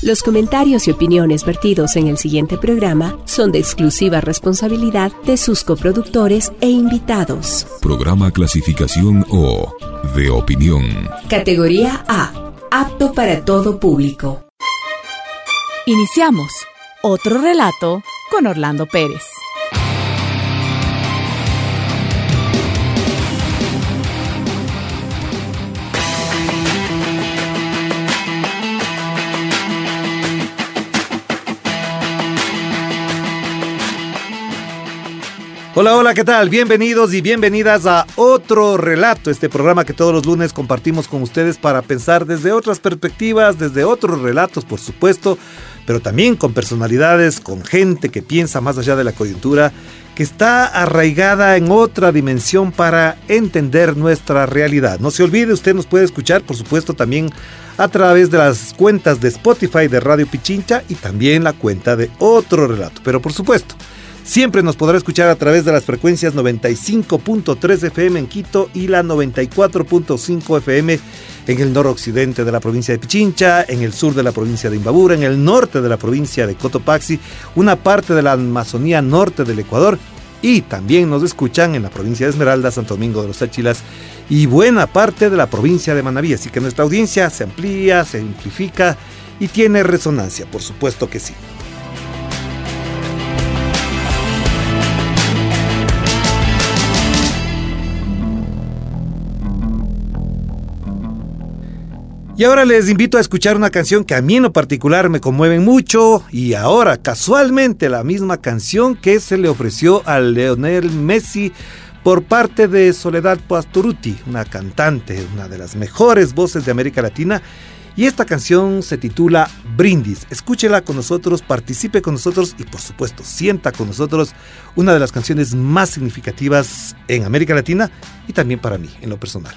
Los comentarios y opiniones vertidos en el siguiente programa son de exclusiva responsabilidad de sus coproductores e invitados. Programa clasificación O de opinión. Categoría A. Apto para todo público. Iniciamos otro relato con Orlando Pérez. Hola, hola, ¿qué tal? Bienvenidos y bienvenidas a otro relato, este programa que todos los lunes compartimos con ustedes para pensar desde otras perspectivas, desde otros relatos, por supuesto, pero también con personalidades, con gente que piensa más allá de la coyuntura, que está arraigada en otra dimensión para entender nuestra realidad. No se olvide, usted nos puede escuchar, por supuesto, también a través de las cuentas de Spotify de Radio Pichincha y también la cuenta de otro relato, pero por supuesto. Siempre nos podrá escuchar a través de las frecuencias 95.3 FM en Quito y la 94.5 FM en el noroccidente de la provincia de Pichincha, en el sur de la provincia de Imbabura, en el norte de la provincia de Cotopaxi, una parte de la Amazonía norte del Ecuador y también nos escuchan en la provincia de Esmeralda, Santo Domingo de los Áchilas y buena parte de la provincia de Manabí. Así que nuestra audiencia se amplía, se amplifica y tiene resonancia, por supuesto que sí. Y ahora les invito a escuchar una canción que a mí en lo particular me conmueve mucho y ahora casualmente la misma canción que se le ofreció a Leonel Messi por parte de Soledad Pastoruti, una cantante, una de las mejores voces de América Latina. Y esta canción se titula Brindis. Escúchela con nosotros, participe con nosotros y por supuesto sienta con nosotros una de las canciones más significativas en América Latina y también para mí en lo personal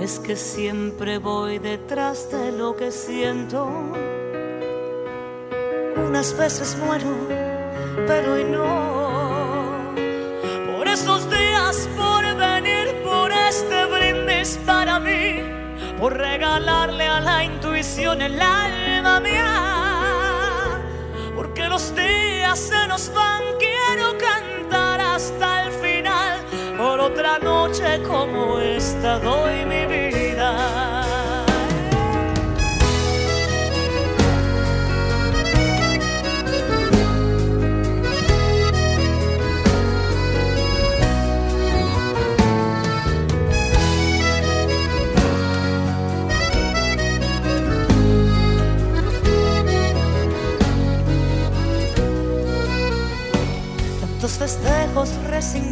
Es que siempre voy detrás de lo que siento. Unas veces muero, pero hoy no. Por estos días, por venir, por este brindis para mí, por regalarle a la intuición el alma mía. Porque los días se nos van, como esta doy mi vida. Tantos festejos resigné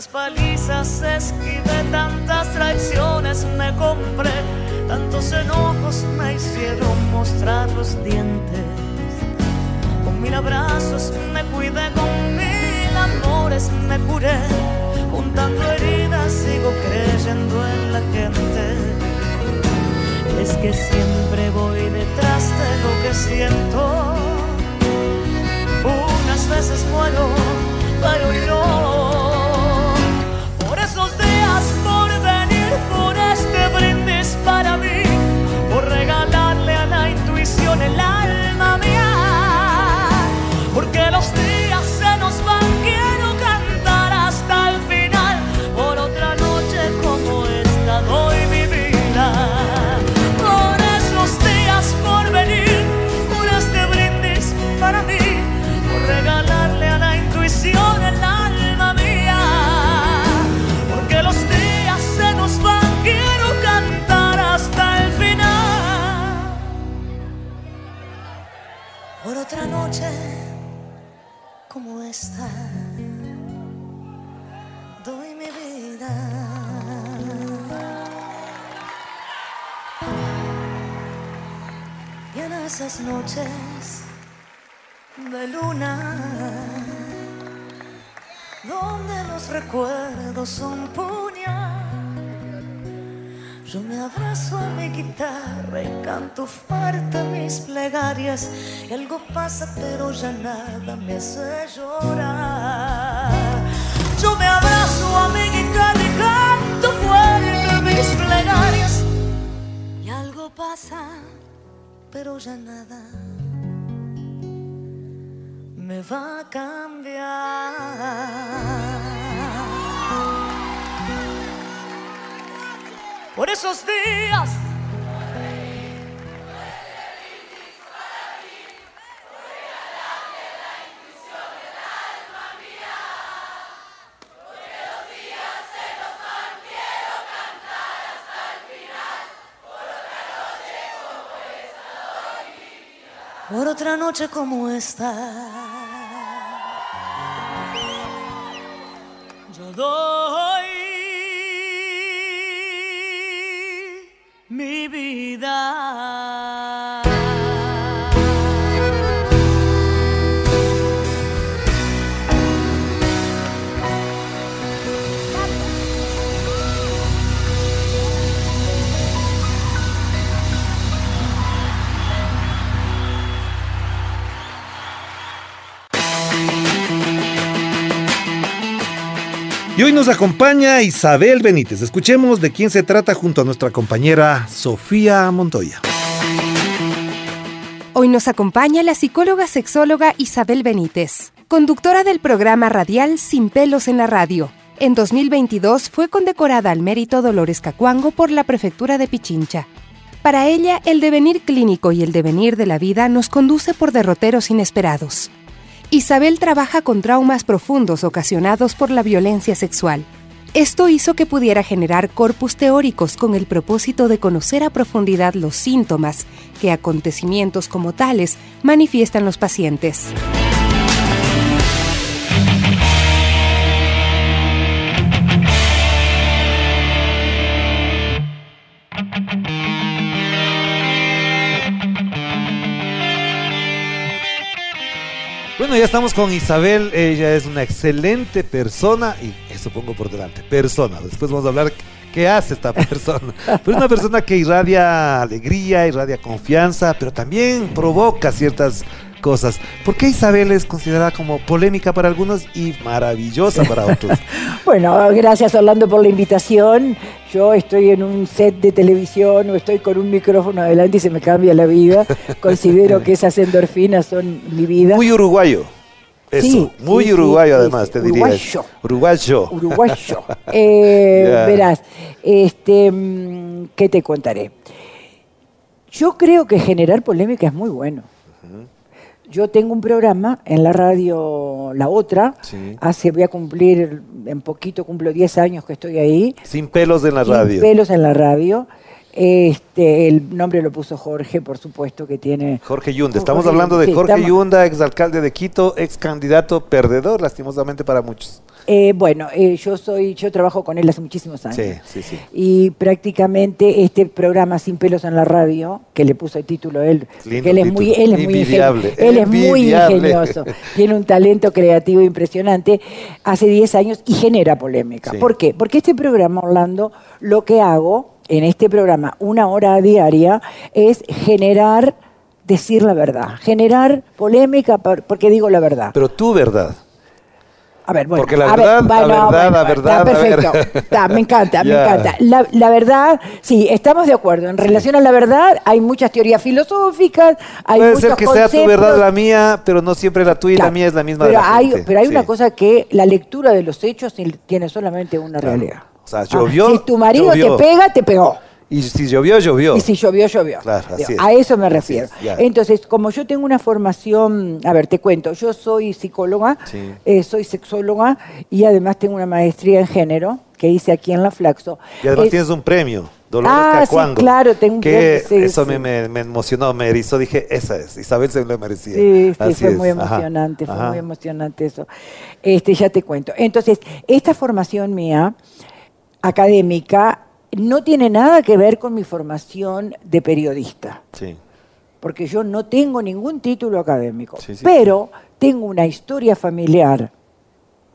Tantas palizas esquivé, tantas traiciones me compré, tantos enojos me hicieron mostrar los dientes. Con mil abrazos me cuidé, con mil amores me curé, juntando heridas sigo creyendo en la gente. Es que siempre voy detrás de lo que siento. Unas veces muero pero no. Noche como esta, doy mi vida. Y en esas noches de luna, donde los recuerdos son puñal, yo me abrazo a mi guitarra y canto fuerte mis plegarias. Y algo pasa, pero ya nada me hace llorar. Yo me abrazo a mi guitarra y canto fuerte mis plegarias. Y algo pasa, pero ya nada me va a cambiar. Por esos días. Por otra noche como esta. Yo doy Y hoy nos acompaña Isabel Benítez. Escuchemos de quién se trata junto a nuestra compañera Sofía Montoya. Hoy nos acompaña la psicóloga sexóloga Isabel Benítez, conductora del programa radial Sin pelos en la radio. En 2022 fue condecorada al mérito Dolores Cacuango por la prefectura de Pichincha. Para ella, el devenir clínico y el devenir de la vida nos conduce por derroteros inesperados. Isabel trabaja con traumas profundos ocasionados por la violencia sexual. Esto hizo que pudiera generar corpus teóricos con el propósito de conocer a profundidad los síntomas que acontecimientos como tales manifiestan los pacientes. Bueno, ya estamos con Isabel. Ella es una excelente persona y eso pongo por delante, persona. Después vamos a hablar qué hace esta persona. Pero es una persona que irradia alegría, irradia confianza, pero también provoca ciertas cosas. ¿Por qué Isabel es considerada como polémica para algunos y maravillosa para otros? Bueno, gracias Orlando por la invitación. Yo estoy en un set de televisión o estoy con un micrófono adelante y se me cambia la vida. Considero que esas endorfinas son mi vida. Muy uruguayo. Eso, Sí, muy sí, uruguayo sí, además, te diría. uruguayo. Uruguayo. Uruguayo. Eh. Verás, este, mm, ¿qué te contaré? Yo creo que generar polémica es muy bueno. Yo tengo un programa en la radio La Otra. Sí. Hace, voy a cumplir, en poquito cumplo 10 años que estoy ahí. Sin pelos en la Sin radio. pelos en la radio. Este, el nombre lo puso Jorge, por supuesto, que tiene. Jorge Yunda. Estamos Jorge hablando de sí, Jorge estamos- Yunda, exalcalde de Quito, ex candidato perdedor, lastimosamente para muchos. Eh, bueno, eh, yo soy, yo trabajo con él hace muchísimos años. Sí, sí, sí. Y prácticamente este programa Sin pelos en la radio, que le puso el título él, que él es muy, él es muy, él es ingenioso, tiene un talento creativo impresionante, hace 10 años y genera polémica. Sí. ¿Por qué? Porque este programa, Orlando, lo que hago en este programa, una hora diaria, es generar, decir la verdad, generar polémica por- porque digo la verdad. Pero tu verdad. A ver, bueno. Porque la a ver, verdad, la bueno, verdad, bueno, la verdad, Está perfecto. Me encanta, me encanta. La, la verdad, sí, estamos de acuerdo. En relación a la verdad, hay muchas teorías filosóficas, hay Puede ser que sea tu verdad la mía, pero no siempre la tuya y la mía es la misma pero de la hay, gente. Pero hay Sí. una cosa que la lectura de los hechos tiene solamente una Claro. realidad. O sea, Ah, si tu marido llovió. te pega, te pegó. Y si llovió, llovió. Y si llovió, llovió. Claro, así es. A eso me refiero. es. Entonces, como yo tengo una formación, a ver, te cuento, yo soy psicóloga, Sí. eh, soy sexóloga y además tengo una maestría en género que hice aquí en la Flaxo. Y además Eh, tienes un premio, Dolores Ah, sí, Cacuango. claro, tengo un que premio, sí, Eso sí. Me, emocionó, me erizó. Dije, esa es. Isabel se lo merecía. Sí, sí, fue es. muy Ajá. emocionante, fue Ajá. muy emocionante eso. Este, ya te cuento. Entonces, esta formación mía, académica, no tiene nada que ver con mi formación de periodista, Sí. porque yo no tengo ningún título académico, Sí, sí. pero tengo una historia familiar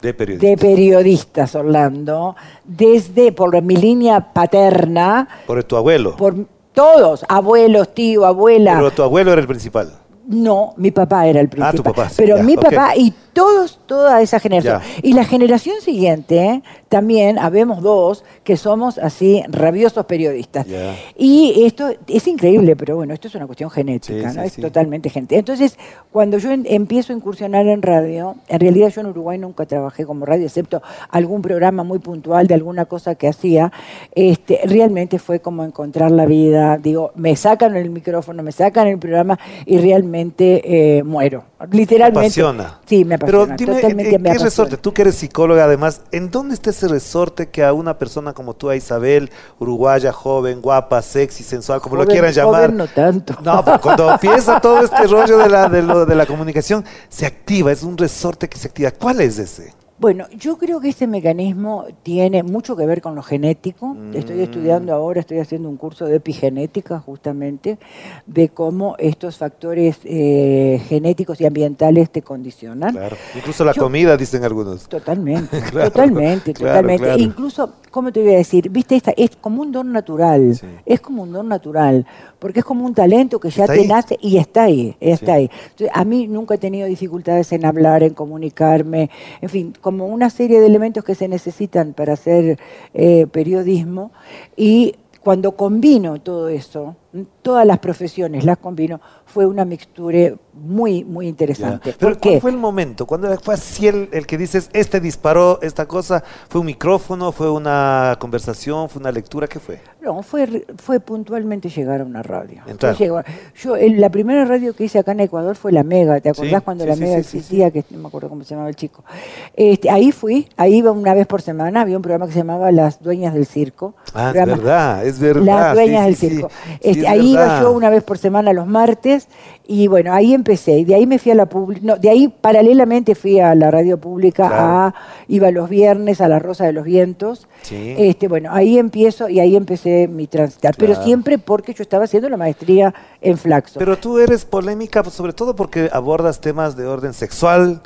De periodista. de periodistas, Orlando, desde por mi línea paterna, Por tu abuelo. por todos, abuelos, tío, abuela. Pero tu abuelo era el principal. No, mi papá era el principal. Ah, tu papá, sí, Pero ya, mi papá y todos, toda esa generación. Ya. Y la generación siguiente, también habemos dos que somos así rabiosos periodistas. Ya. Y esto es increíble, pero bueno, esto es una cuestión genética, Sí, ¿no? sí, es totalmente genética. Entonces, cuando yo en- empiezo a incursionar en radio, en realidad yo en Uruguay nunca trabajé como radio, excepto algún programa muy puntual de alguna cosa que hacía, este, realmente fue como encontrar la vida. Digo, me sacan el micrófono, me sacan el programa y realmente eh, muero. Literalmente. Te apasiona. Sí, me apasiona. Pero dime, ¿en, totalmente en me qué apasiona. resorte? Tú que eres psicóloga, además, ¿en dónde está ese resorte que a una persona como tú, a Isabel, uruguaya, joven, guapa, sexy, sensual, como lo quieran llamar? joven no tanto. No, pero cuando empieza todo este rollo de la, de, lo- de la comunicación, se activa, es un resorte que se activa. ¿Cuál es ese? Bueno, yo creo que este mecanismo tiene mucho que ver con lo genético. Estoy estudiando ahora, estoy haciendo un curso de epigenética justamente, de cómo estos factores eh, genéticos y ambientales te condicionan. Claro. Incluso la Yo- comida, dicen algunos. Totalmente, Claro, totalmente, claro, totalmente. Incluso, ¿cómo te voy a decir? Viste, esta es como un don natural, Sí. es como un don natural, porque es como un talento que ya te ahí. nace y está ahí, está Sí. ahí. Entonces, a mí nunca he tenido dificultades en hablar, en comunicarme, en fin, como una serie de elementos que se necesitan para hacer eh, periodismo y cuando combino todo eso, todas las profesiones las combino, fue una mixtura muy, muy Ya. interesante. Pero ¿Por qué? ¿cuál fue el momento? Cuando fue así el, el que dices, este disparó esta cosa? ¿Fue un micrófono? ¿Fue una conversación? ¿Fue una lectura? ¿Qué fue? No, fue, fue puntualmente llegar a una radio. Entrar. Yo, el- la primera radio que hice acá en Ecuador fue la Mega, ¿te acordás Sí, cuando sí, la sí, Mega existía? Que no me acuerdo cómo se llamaba el chico. Este, ahí fui, ahí iba una vez por semana, había un programa que se llamaba Las Dueñas del Circo. Ah, es verdad, es verdad. Las dueñas del circo. Este, es ahí iba verdad. yo una vez por semana los martes y bueno, ahí empecé. Y de ahí me fui a la pública. No, de ahí paralelamente fui a la radio pública, Claro. a, iba los viernes a la Rosa de los Vientos. Sí. Este, bueno, ahí empiezo y ahí empecé mi transitar. Pero Claro. siempre porque yo estaba haciendo la maestría en Flaxo. Pero tú eres polémica, sobre todo porque abordas temas de orden sexual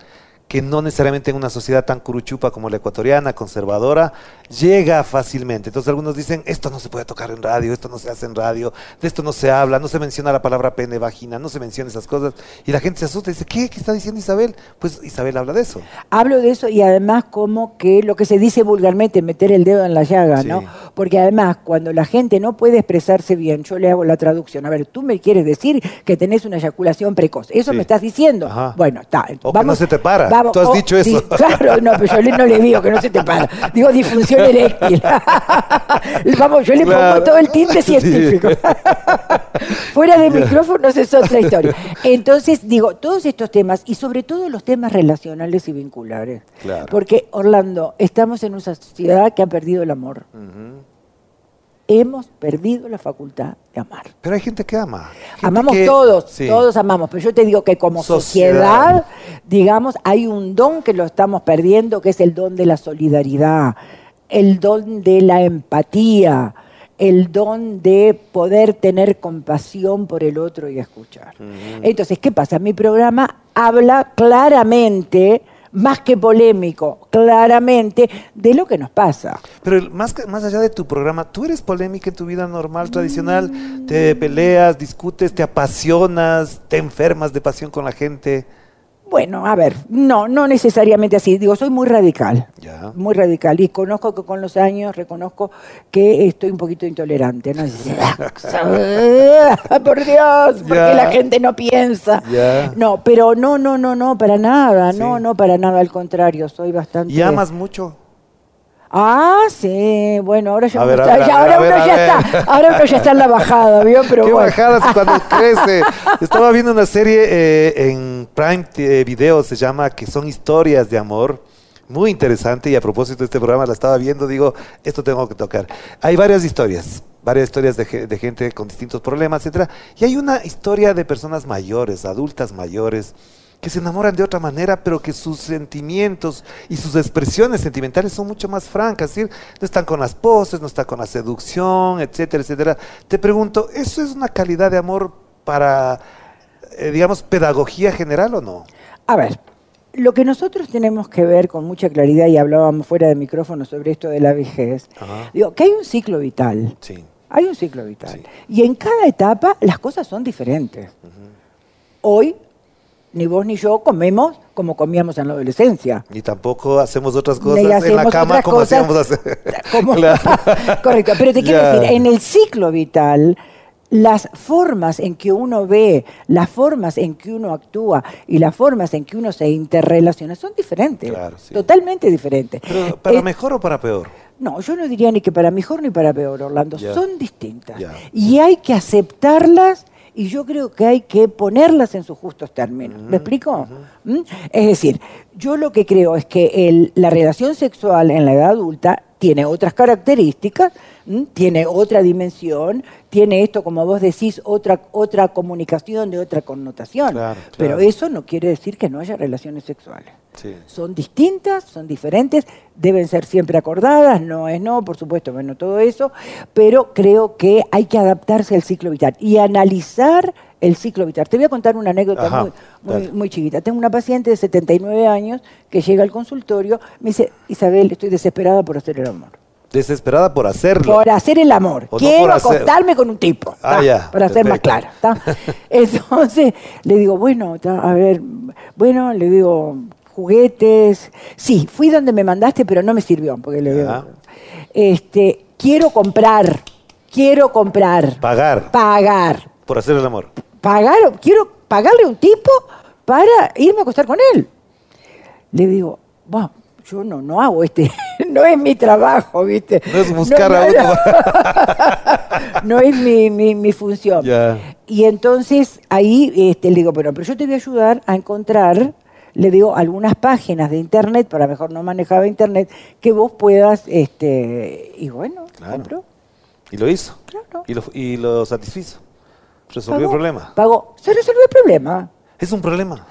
que no necesariamente en una sociedad tan curuchupa como la ecuatoriana, conservadora, llega fácilmente. Entonces algunos dicen, esto no se puede tocar en radio, esto no se hace en radio, de esto no se habla, no se menciona la palabra pene, vagina, no se menciona esas cosas. Y la gente se asusta y dice, ¿qué? ¿Qué está diciendo Isabel? Pues Isabel habla de eso. Hablo de eso y además como que lo que se dice vulgarmente, meter el dedo en la llaga, Sí. ¿no? Porque además cuando la gente no puede expresarse bien, yo le hago la traducción. A ver, tú me quieres decir que tenés una eyaculación precoz. ¿Eso Sí. me estás diciendo? Ajá. Bueno, está. O que no se te para. Tú has o- dicho eso. di- claro, no, pero yo no le digo que no se te para. Digo disfunción eréctil. Vamos, yo le Claro. pongo todo el tinte Sí. científico. Fuera de micrófonos es otra historia. Entonces, digo, todos estos temas, y sobre todo los temas relacionales y vinculares. Claro. Porque, Orlando, estamos en una sociedad que ha perdido el amor. Ujú. Hemos perdido la facultad de amar. Pero hay gente que ama. Gente Amamos que- todos, Sí. todos amamos, pero yo te digo que como Sociedad. sociedad, digamos, hay un don que lo estamos perdiendo, que es el don de la solidaridad, el don de la empatía, el don de poder tener compasión por el otro y escuchar. Entonces, ¿qué pasa? Mi programa habla claramente, más que polémico, claramente, de lo que nos pasa. Pero más, que- más allá de tu programa, ¿tú eres polémica en tu vida normal, tradicional? ¿Te peleas, discutes, te apasionas, te enfermas de pasión con la gente? Bueno, a ver, no, no necesariamente así. Digo, soy muy radical. Ya. Muy radical. Y conozco que con los años reconozco que estoy un poquito intolerante. ¿no? Por Dios, porque Ya. la gente no piensa. Ya. No, pero no, no, no, no, para nada. No, no, para nada. Al contrario, soy bastante. ¿Y amas mucho? Ah, sí. Bueno, ahora ya, uno ver, está, ver, ya- ahora ver, uno ya está. Ahora uno ya está en la bajada, ¿vio? Pero Qué bueno. bajadas cuando crece. Estaba viendo una serie eh, en Prime eh, Video, se llama, que son historias de amor. Muy interesante y a propósito de este programa la estaba viendo, digo, esto tengo que tocar. Hay varias historias, varias historias de, de gente con distintos problemas, etcétera. Y hay una historia de personas mayores, adultas mayores, que se enamoran de otra manera, pero que sus sentimientos y sus expresiones sentimentales son mucho más francas, no están con las poses, no están con la seducción, etcétera, etcétera. Te pregunto, ¿eso es una calidad de amor para, eh, digamos, pedagogía general o no? A ver, lo que nosotros tenemos que ver con mucha claridad, y hablábamos fuera de micrófono sobre esto de la vejez, Ajá. digo, que hay un ciclo vital. Sí. Hay un ciclo vital. Sí. Y en cada etapa las cosas son diferentes. Hoy, ni vos ni yo comemos como comíamos en la adolescencia. Y tampoco hacemos otras Ni cosas en la cama como cosas hacíamos hace. como- Claro. Correcto, pero te quiero decir, en el ciclo vital, las formas en que uno ve, las formas en que uno actúa y las formas en que uno se interrelaciona son diferentes, Claro, sí. totalmente diferentes. Pero, ¿Para Eh, mejor o para peor? no, yo no diría ni que para mejor ni para peor, Orlando. Son distintas. Y hay que aceptarlas y yo creo que hay que ponerlas en sus justos términos. ¿Me explico? ¿Mm? Es decir, yo lo que creo es que el- la relación sexual en la edad adulta tiene otras características, ¿m? tiene otra dimensión, tiene esto, como vos decís, otra, otra comunicación de otra connotación. Claro, Pero eso no quiere decir que no haya relaciones sexuales. Sí. Son distintas, son diferentes, deben ser siempre acordadas, no es no, por supuesto, bueno, todo eso, pero creo que hay que adaptarse al ciclo vital y analizar el ciclo vital. Te voy a contar una anécdota Ajá, muy, muy, dale. muy chiquita. Tengo una paciente de 79 años que llega al consultorio, me dice, Isabel, estoy desesperada por hacer el amor. Desesperada por hacerlo. Por hacer el amor. O no Quiero hacer- acostarme con un tipo. Ah, ya, Para ser más clara. Entonces le digo, bueno, a ver, bueno, le digo, juguetes. Sí, fui donde me mandaste, pero no me sirvió. Porque le digo, este, quiero comprar, quiero comprar. Pagar Pagar. por hacer el amor. Pagar, quiero pagarle a un tipo para irme a acostar con él. Le digo, bueno, yo no, no hago este, no es mi trabajo, ¿viste? No es buscar No, a no, uno. no es mi, mi- mi función. Y entonces ahí este, le digo, bueno, pero yo te voy a ayudar a encontrar, le digo, algunas páginas de internet, para mejor no manejaba internet, que vos puedas, este, y bueno, Claro. compró, Y lo hizo. Claro. Y lo, y lo satisfizo. Resolvió el problema. Pagó, se resolvió el problema. Es un problema.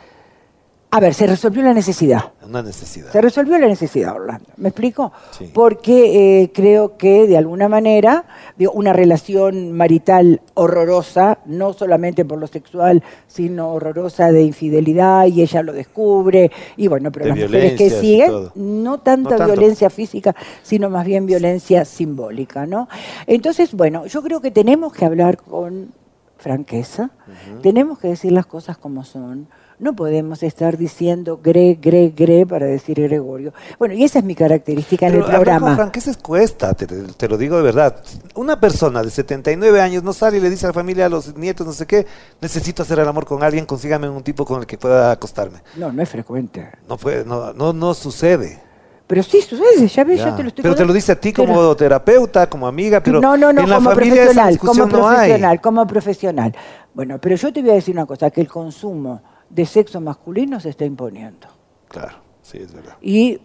A ver, se resolvió la necesidad. Una necesidad. Se resolvió la necesidad, Orlando. ¿Me explico? Sí. Porque eh, creo que de alguna manera digo, una relación marital horrorosa, no solamente por lo sexual, sino horrorosa de infidelidad y ella lo descubre. Y bueno, pero De las mujeres que siguen, no tanta No violencia física, sino más bien violencia simbólica, ¿no? Entonces, bueno, yo creo que tenemos que hablar con franqueza, tenemos que decir las cosas como son. No podemos estar diciendo gre, gre, gre para decir Gregorio. Bueno, y esa es mi característica en el hablar con programa. franqueza cuesta, te, te lo digo de verdad. Una persona de 79 años no sale y le dice a la familia, a los nietos, no sé qué, necesito hacer el amor con alguien, consígame un tipo con el que pueda acostarme. No, no es frecuente. No puede, no, no, no sucede. Pero sí sucede, ya ves, Ya. ya te lo estoy pero te lo dice a ti como Pero- terapeuta, como amiga, pero no, no, no, en la como familia esa profesional, como discusión no profesional, como profesional. Bueno, pero yo te voy a decir una cosa, que el consumo de sexo masculino se está imponiendo. Claro, sí, es verdad. Y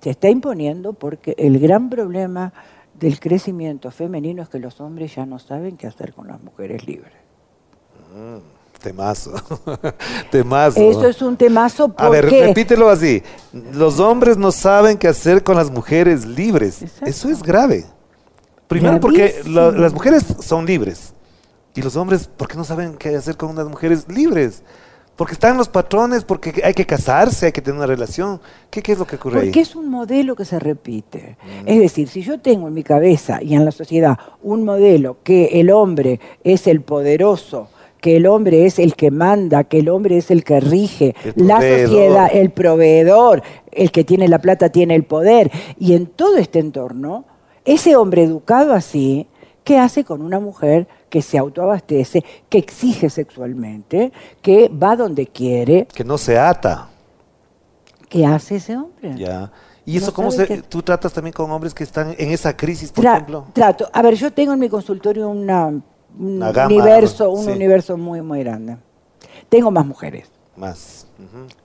se está imponiendo porque el gran problema del crecimiento femenino es que los hombres ya no saben qué hacer con las mujeres libres. Temazo. Temazo. Eso es un temazo porque... A ver, repítelo así. Los hombres no saben qué hacer con las mujeres libres. Exacto. Eso es grave. Primero porque la- las mujeres son libres. Y los hombres, ¿por qué no saben qué hacer con unas mujeres libres? Porque están los patrones, porque hay que casarse, hay que tener una relación. ¿Qué, qué es lo que ocurre Porque ahí? es un modelo que se repite. Es decir, si yo tengo en mi cabeza y en la sociedad un modelo que el hombre es el poderoso, que el hombre es el que manda, que el hombre es el que rige, El la sociedad, el proveedor, el que tiene la plata tiene el poder. Y en todo este entorno, ese hombre educado así, ¿qué hace con una mujer que se autoabastece, que exige sexualmente, que va donde quiere? Que no se ata. ¿Qué hace ese hombre? Ya. ¿Y eso No cómo se, tú tratas también con hombres que están en esa crisis, por Tra- ejemplo? Trato. A ver, yo tengo en mi consultorio una, un gama, universo, un sí. universo muy, muy grande. Tengo más mujeres. Más.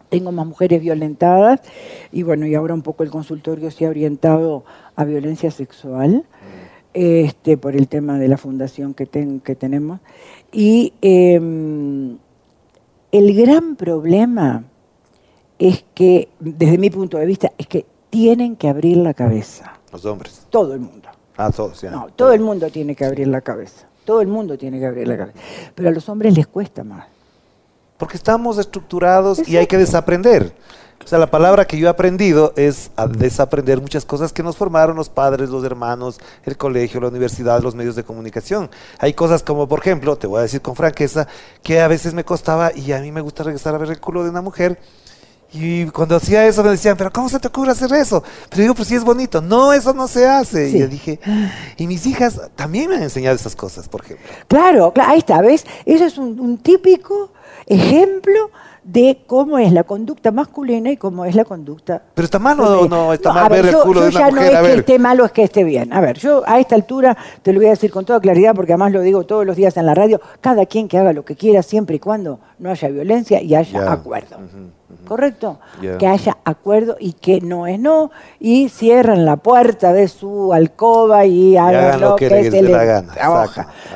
Tengo más mujeres violentadas y bueno, y ahora un poco el consultorio se ha orientado a violencia sexual este, por el tema de la fundación que, ten- que tenemos. Y em, el gran problema es que, desde mi punto de vista, es que tienen que abrir la cabeza. Los hombres. Todo el mundo. Ah, todos, ya. No, todo el mundo tiene que abrir la cabeza. Todo el mundo tiene que abrir la cabeza. Pero a los hombres les cuesta más. Porque estamos estructurados y hay que desaprender. O sea, la palabra que yo he aprendido es a desaprender muchas cosas que nos formaron los padres, los hermanos, el colegio, la universidad, los medios de comunicación. Hay cosas como, por ejemplo, te voy a decir con franqueza, que a veces me costaba y a mí me gusta regresar a ver el culo de una mujer. Y cuando hacía eso me decían, pero ¿cómo se te ocurre hacer eso? Pero digo, pues sí es bonito. No, eso no se hace. Sí. Y yo dije, y mis hijas también me han enseñado esas cosas, por ejemplo. Claro, claro, ahí está, ¿ves? Eso es un, un típico ejemplo de cómo es la conducta masculina y cómo es la conducta Pero está mal o no, está No, mal ver el yo, culo yo de una ya mujer. no a es que esté mal o es que esté bien. A ver, yo a esta altura te lo voy a decir con toda claridad porque además lo digo todos los días en la radio, cada quien que haga lo que quiera siempre y cuando no haya violencia y haya Ya. acuerdo. Ujú. ¿Correcto? Que haya acuerdo y que no es no y cierran la puerta de su alcoba y hagan, hagan lo que les se les gana,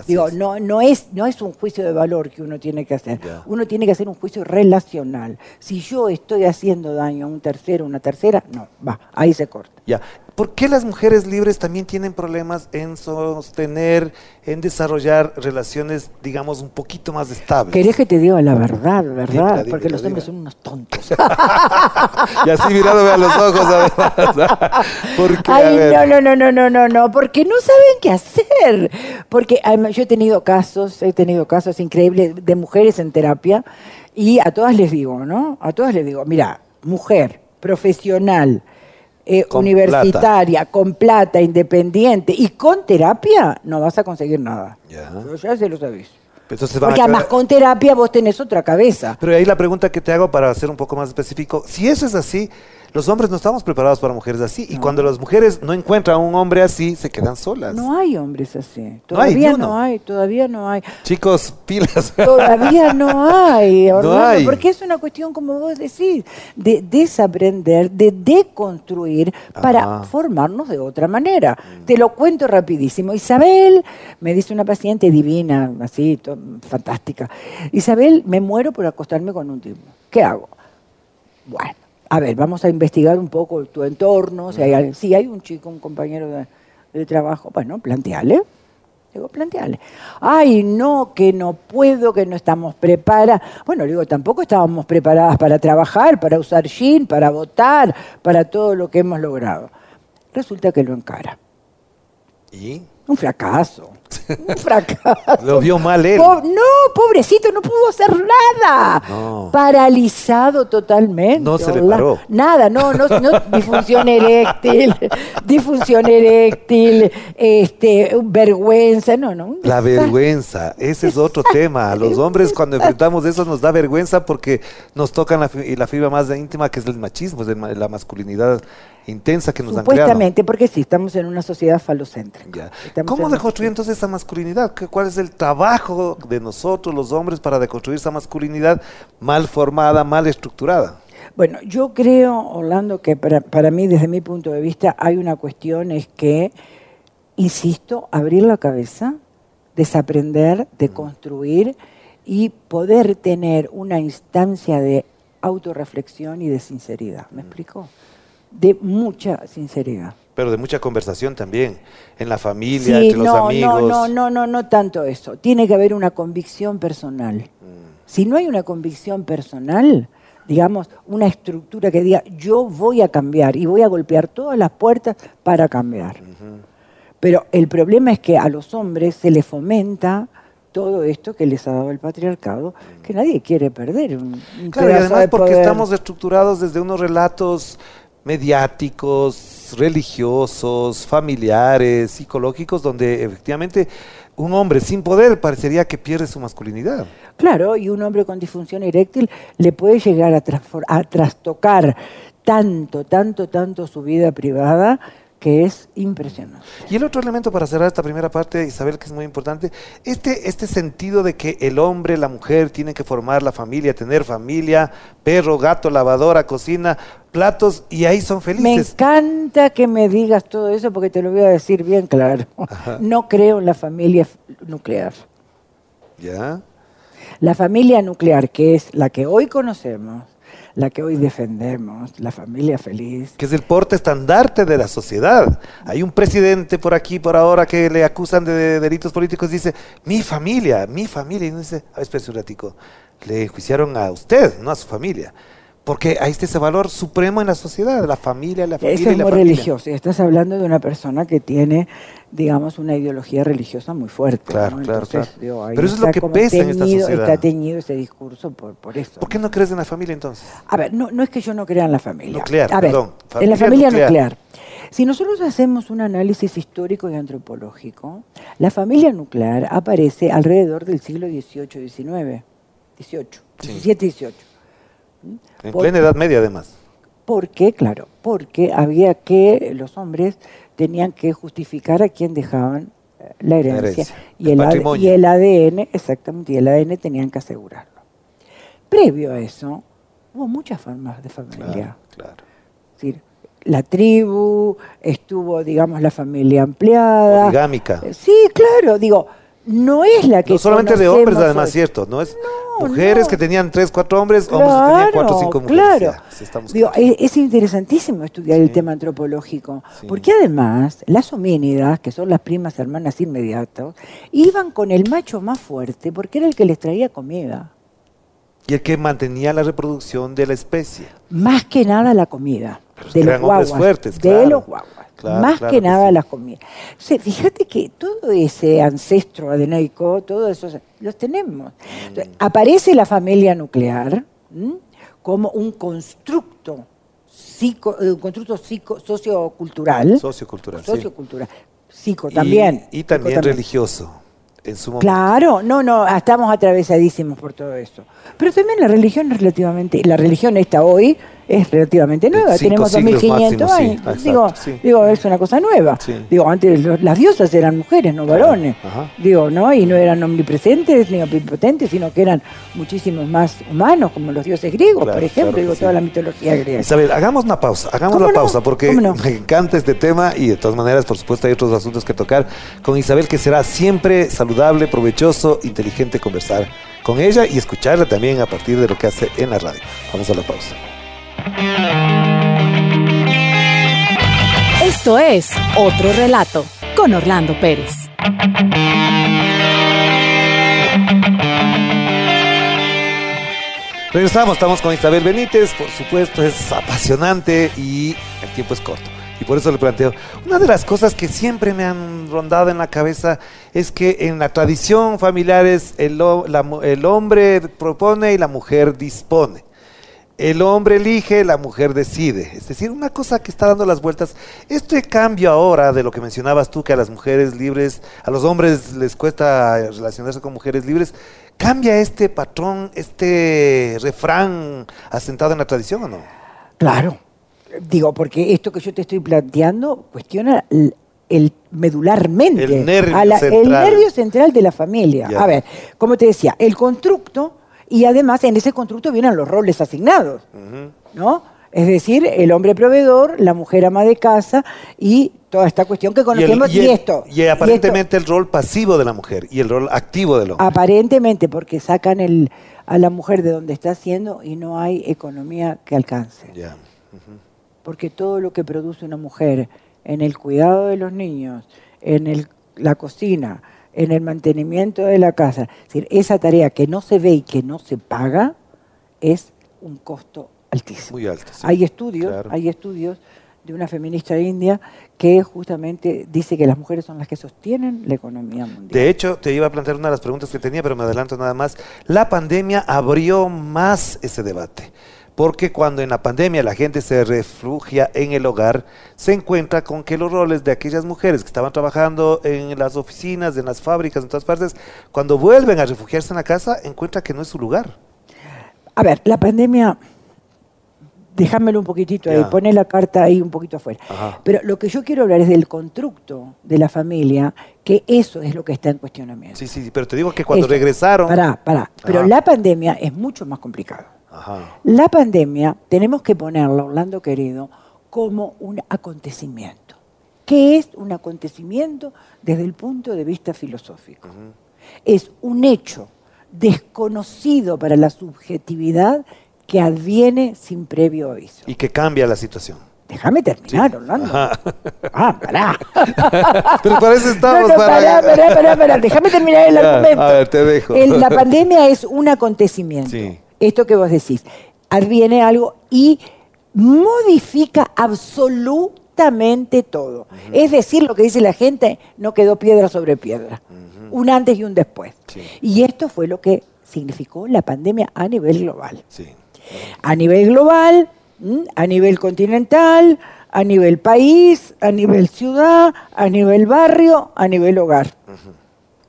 Digo, es. no, no, es, no es un juicio de valor que uno tiene que hacer. Uno tiene que hacer un juicio relacional. Si yo estoy haciendo daño a un tercero, una tercera, no, va, ahí se corta. Ya. ¿Por qué las mujeres libres también tienen problemas en sostener, en desarrollar relaciones, digamos, un poquito más estables? ¿Querés que te diga la verdad, verdad? Porque los hombres son unos tontos. Y así mirándome a los ojos, además. ¿Por qué? A Ay, ver. no, no, no, no, no, no, no, porque no saben qué hacer. Porque yo he tenido casos, he tenido casos increíbles de mujeres en terapia y a todas les digo, ¿no? A todas les digo, mira, mujer, profesional, eh, Con universitaria, con plata, independiente y con terapia, no vas a conseguir nada. Ya. Yo ya se. Entonces van a Porque además quedar- con terapia vos tenés otra cabeza. Pero ahí la pregunta que te hago para ser un poco más específico, si eso es así, los hombres no estamos preparados para mujeres así. Y cuando las mujeres no encuentran a un hombre así, se quedan solas. No hay hombres así. No hay, Todavía no hay, todavía no hay. Chicos, pilas. Todavía no hay, Orlando, hay. porque es una cuestión, como vos decís, de desaprender, de deconstruir para formarnos de otra manera. Te lo cuento rapidísimo. Isabel, me dice una paciente divina, así, fantástica. Isabel, me muero por acostarme con un tipo. ¿Qué hago? Bueno, a ver, vamos a investigar un poco tu entorno. Si hay, alguien- si hay un chico, un compañero de, de trabajo, bueno, planteale. Digo, planteale. Ay, no, que no puedo, que no estamos preparadas. Bueno, digo, tampoco estábamos preparadas para trabajar, para usar jean, para votar, para todo lo que hemos logrado. Resulta que lo encara. ¿Y? Un fracaso. Un fracaso. Lo vio mal él. Po- no, pobrecito, no pudo hacer nada. No. Paralizado totalmente. No se le paró. Nada, no, no, no, disfunción eréctil, disfunción eréctil, este, vergüenza, no, no. La vergüenza, ese es otro tema. A los hombres cuando enfrentamos eso nos da vergüenza porque nos tocan la, fi- la fibra más íntima que es el machismo, es la masculinidad intensa que nos han creado. Supuestamente, porque sí, estamos en una sociedad falocéntrica. ¿Cómo deconstruir entonces esa masculinidad? ¿Qué- ¿Cuál es el trabajo de nosotros los hombres para deconstruir esa masculinidad mal formada, mal estructurada? Bueno, yo creo, Orlando, que para, para mí, desde mi punto de vista, hay una cuestión, es que, insisto, abrir la cabeza, desaprender, deconstruir y poder tener una instancia de autorreflexión y de sinceridad. ¿Me explico? De mucha sinceridad. Pero de mucha conversación también, en la familia, Sí, entre los no, amigos. no, no, no, no, no tanto eso. Tiene que haber una convicción personal. Mm. Si no hay una convicción personal, digamos, una estructura que diga, yo voy a cambiar y voy a golpear todas las puertas para cambiar. Pero el problema es que a los hombres se les fomenta todo esto que les ha dado el patriarcado, que nadie quiere perder. Un, un Claro, y además de porque poder. estamos estructurados desde unos relatos mediáticos, religiosos, familiares, psicológicos, donde efectivamente un hombre sin poder parecería que pierde su masculinidad. Claro, y un hombre con disfunción eréctil le puede llegar a, a trastocar tanto, tanto, tanto su vida privada que es impresionante. Y el otro elemento para cerrar esta primera parte, Isabel, que es muy importante, este, este sentido de que el hombre, la mujer tienen que formar la familia, tener familia, perro, gato, lavadora, cocina, platos, y ahí son Me felices. encanta que me digas todo eso porque te lo voy a decir bien claro. No creo en la familia nuclear. ¿Ya? La familia nuclear, que es la que hoy conocemos, la que hoy defendemos, la familia feliz, que es el porte estandarte de la sociedad. Hay un presidente por aquí, por ahora, que le acusan de, de delitos políticos, dice, mi familia, mi familia, y uno dice, a ver, espérese un ratico, le enjuiciaron a usted, no a su familia. Porque ahí está ese valor supremo en la sociedad, la familia, la familia Eso y es la muy familia. religioso. Estás hablando de una persona que tiene, digamos, una ideología religiosa muy fuerte. Claro, ¿no? claro, Entonces, claro. digo, Pero eso es lo que pesa en esta sociedad. Está teñido ese discurso por, por eso. ¿Por qué no crees en la familia entonces? A ver, no, no es que yo no crea en la familia. Nuclear, A ver, perdón. en la Familia nuclear. nuclear. Si nosotros hacemos un análisis histórico y antropológico, la familia nuclear aparece alrededor del siglo XVIII, XIX. 18, Sí. 17, 18. En Por- plena Edad Media, además. ¿Por qué? Claro, porque había que, los hombres tenían que justificar a quién dejaban eh, la herencia. herencia, y, el y el ADN, exactamente, y el ADN tenían que asegurarlo. Previo a eso, hubo muchas formas de familia. Claro, claro. Es decir, la tribu, estuvo, digamos, la familia ampliada. Poligámica. Sí, claro, digo, no es la que No solamente de hombres, además, hoy. cierto. No es No, mujeres no. que tenían tres, cuatro hombres, hombres que tenían cuatro o cinco mujeres. Claro. Ya, Digo, claros. es, es interesantísimo estudiar el tema antropológico, Sí. porque además las homínidas, que son las primas hermanas inmediatas, iban con el macho más fuerte porque era el que les traía comida. Y el que mantenía la reproducción de la especie. Más que nada la comida. Pero es De los guaguas. fuertes, de claro. los guaguas. Claro, más claro que que nada sí. las comidas. O sea, fíjate que todo ese ancestro adenaico, todo eso, los tenemos. Mm. Entonces, aparece la familia nuclear ¿m? como un constructo, psico, eh, un constructo psico, sociocultural. Sociocultural. sí. sociocultural. Psico también. Y, y psico también religioso. En su momento. Claro, no, no, estamos atravesadísimos por todo eso. Pero también la religión es relativamente, la religión esta hoy es relativamente nueva, tenemos siglos 2500 máximo, sí, años. exacto, digo, sí. digo, es una cosa nueva. Sí. Digo, antes los- las diosas eran mujeres, no varones. ajá. Digo, ¿no? Y no eran omnipresentes ni omnipotentes, sino que eran muchísimos más humanos, como los dioses griegos, Claro, por ejemplo, claro digo, sí. toda la mitología griega. Isabel, hagamos una pausa, hagamos ¿Cómo una no? pausa porque me encanta este tema y de todas maneras, por supuesto, hay otros asuntos que tocar con Isabel que será siempre saludable, provechoso, inteligente conversar con ella y escucharla también a partir de lo que hace en la radio. Vamos a la pausa. Esto es Otro Relato con Orlando Pérez. Regresamos, estamos con Isabel Benítez, por supuesto, es apasionante y el tiempo es corto. Y por eso le planteo, una de las cosas que siempre me han rondado en la cabeza es que en la tradición familiar es el, el hombre propone y la mujer dispone. El hombre elige, la mujer decide. Es decir, una cosa que está dando las vueltas. Este cambio ahora de lo que mencionabas tú, que a las mujeres libres, a los hombres les cuesta relacionarse con mujeres libres, ¿cambia este patrón, este refrán asentado en la tradición o no? Claro. Digo, porque esto que yo te estoy planteando cuestiona el, el medularmente. El nervio a la-. El nervio central de la familia. A ver, como te decía, el constructo, y además en ese constructo vienen los roles asignados. ¿no? Es decir, el hombre proveedor, la mujer ama de casa y toda esta cuestión que Y, el- conocemos y, esto. y aparentemente el rol pasivo de la mujer y el rol activo del hombre. aparentemente porque sacan el, a la mujer de donde está haciendo y no hay economía que alcance. Porque todo lo que produce una mujer en el cuidado de los niños, en el- la cocina, en el mantenimiento de la casa, es decir, esa tarea que no se ve y que no se paga es un costo altísimo. Muy alto. sí. Hay estudios, Claro. hay estudios de una feminista india que justamente dice que las mujeres son las que sostienen la economía mundial. De hecho, te iba a plantear una de las preguntas que tenía, pero me adelanto nada más. La pandemia abrió más ese debate. Porque cuando en la pandemia la gente se refugia en el hogar, se encuentra con que los roles de aquellas mujeres que estaban trabajando en las oficinas, en las fábricas, en todas partes, cuando vuelven a refugiarse en la casa, encuentra que no es su lugar. A ver, la pandemia, déjamelo un poquitito ahí, Ya. pone la carta ahí un poquito afuera. Ajá. Pero lo que yo quiero hablar es del constructo de la familia, que eso es lo que está en cuestionamiento. Sí, sí, sí, pero te digo que cuando Eso. regresaron... Pará, pará. Pero la pandemia es mucho más complicado. Ajá. La pandemia tenemos que ponerla, Orlando querido, como un acontecimiento. ¿Qué es un acontecimiento desde el punto de vista filosófico? Es un hecho desconocido para la subjetividad que adviene sin previo aviso. Y que cambia la situación. Déjame terminar, Orlando. Ah, pará. Pero para eso estamos, No, no, para- pará, pará, pará, pará. Déjame terminar el Ya, argumento. a ver, te dejo. El- la pandemia es un acontecimiento. Sí. Esto que vos decís. Adviene algo y modifica absolutamente todo. Es decir, lo que dice la gente, no quedó piedra sobre piedra. Un antes y un después. Sí. Y esto fue lo que significó la pandemia a nivel global Sí. a nivel global, a nivel continental, a nivel país, a nivel ciudad, a nivel barrio, a nivel hogar.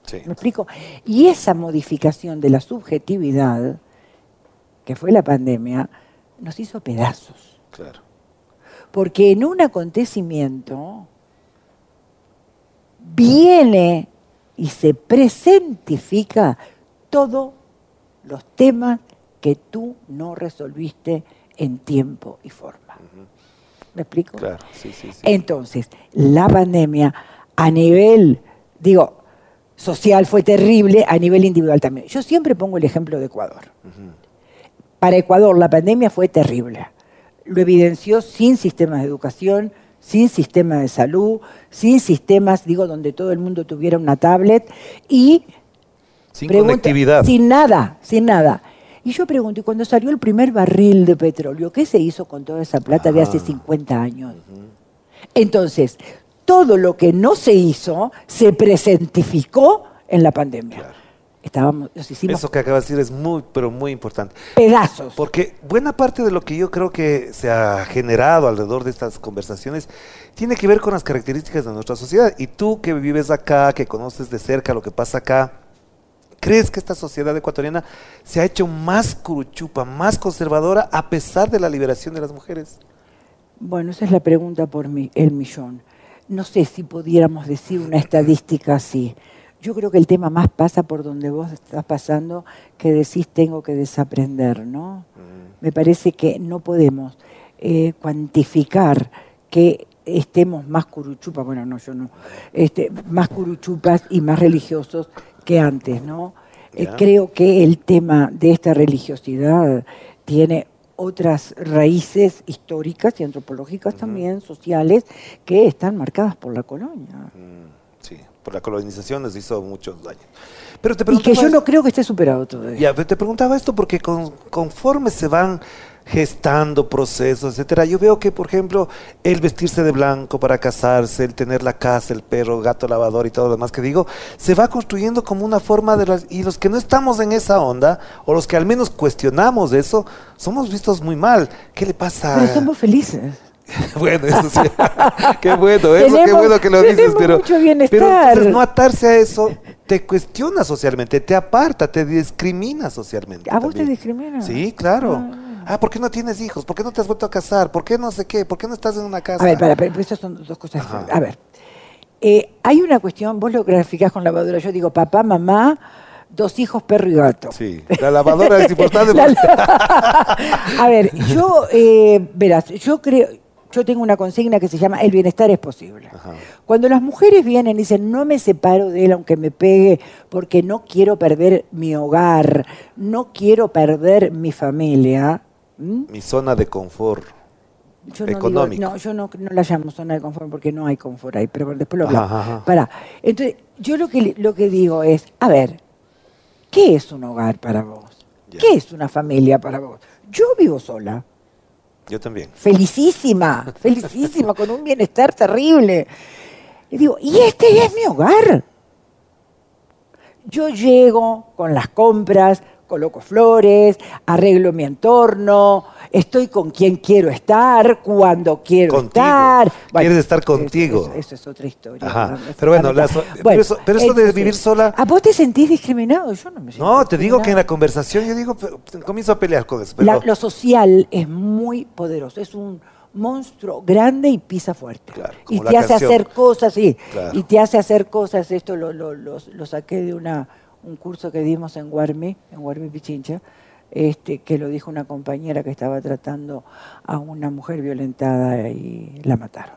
Sí. ¿Me explico? Y esa modificación de la subjetividad, que fue la pandemia, nos hizo pedazos. Claro. Porque en un acontecimiento viene y se presentifica todos los temas que tú no resolviste en tiempo y forma. ¿Me explico? Claro, sí, sí, sí. Entonces, la pandemia a nivel, digo, social fue terrible, a nivel individual también. Yo siempre pongo el ejemplo de Ecuador. Para Ecuador la pandemia fue terrible. Lo evidenció sin sistemas de educación, sin sistemas de salud, sin sistemas, digo, donde todo el mundo tuviera una tablet y Sin pregunta- conectividad. Sin nada, sin nada. Y yo pregunto, y cuando salió el primer barril de petróleo, ¿qué se hizo con toda esa plata de hace 50 años? Entonces, todo lo que no se hizo se presentificó en la pandemia. Estábamos, nos hicimos Eso que acabas de decir es muy, pero muy importante. pedazos. Porque buena parte de lo que yo creo que se ha generado alrededor de estas conversaciones tiene que ver con las características de nuestra sociedad. Y tú que vives acá, que conoces de cerca lo que pasa acá, ¿crees que esta sociedad ecuatoriana se ha hecho más curuchupa, más conservadora a pesar de la liberación de las mujeres? Bueno, esa es la pregunta por mi- el millón. No sé si pudiéramos decir una estadística así. Yo creo que el tema más pasa por donde vos estás pasando, que decís tengo que desaprender, ¿no? Me parece que no podemos eh, cuantificar que estemos más curuchupas, bueno, no, yo no, este, más curuchupas y más religiosos que antes, ¿no? Eh, creo que el tema de esta religiosidad tiene otras raíces históricas y antropológicas también, sociales, que están marcadas por la colonia. Mm, por la colonización nos hizo muchos daños. Pero te Y que yo no creo que esté superado. Ya, pero te preguntaba esto porque con- conforme se van gestando procesos, etcétera, yo veo que, por ejemplo, el vestirse de blanco para casarse, el tener la casa, el perro, gato lavador y todo lo demás que digo, se va construyendo como una forma de las... Y los que no estamos en esa onda, o los que al menos cuestionamos eso, somos vistos muy mal. ¿Qué le pasa? Pero somos felices. bueno, eso sí. qué bueno, eso qué Tenemos- bueno que lo dices, pero, mucho bienestar. pero entonces no atarse a eso te cuestiona socialmente, te aparta, te discrimina socialmente. ¿A vos te discrimina? Sí, claro. Ah. Ah, ¿por qué no tienes hijos? ¿Por qué no te has vuelto a casar? ¿Por qué no sé qué? ¿Por qué no estás en una casa? A ver, para, pero estas son dos cosas Ajá. A ver, eh, hay una cuestión, vos lo graficás con lavadora, yo digo papá, mamá, dos hijos, perro y gato. Sí, la lavadora es importante. La- A ver, yo, eh, verás, yo creo, yo tengo una consigna que se llama el bienestar es posible. Ajá. Cuando las mujeres vienen y dicen, no me separo de él aunque me pegue, porque no quiero perder mi hogar, no quiero perder mi familia. Mi zona de confort. yo no. Digo, no, yo no, no la llamo zona de confort porque no hay confort ahí, pero después lo hablamos. ajá. Pará. Entonces, yo lo que, lo que digo es, a ver, ¿qué es un hogar para vos? ¿Qué es una familia para vos? Yo vivo sola. Yo también. Felicísima, felicísima, con un bienestar terrible. Y digo, ¿y este es mi hogar? Yo llego con las compras, coloco flores, arreglo mi entorno, estoy con quien quiero estar, cuando quiero Contigo. estar. Quieres estar contigo. Eso, eso es otra historia. Ajá. ¿no? Pero bueno, la so- pero eso- pero eso de entonces, vivir sola- ¿A vos te sentís discriminado? Yo no me siento No, te digo que en la conversación yo digo, comienzo a pelear con eso. La- lo social es muy poderoso, es un monstruo grande y pisa fuerte. Claro, y te hace canción. hacer cosas, sí. Claro. Y te hace hacer cosas, esto lo, lo, lo- lo saqué de una, un curso que dimos en Guarmi, en Guarmi Pichincha, este, que lo dijo una compañera que estaba tratando a una mujer violentada y la mataron.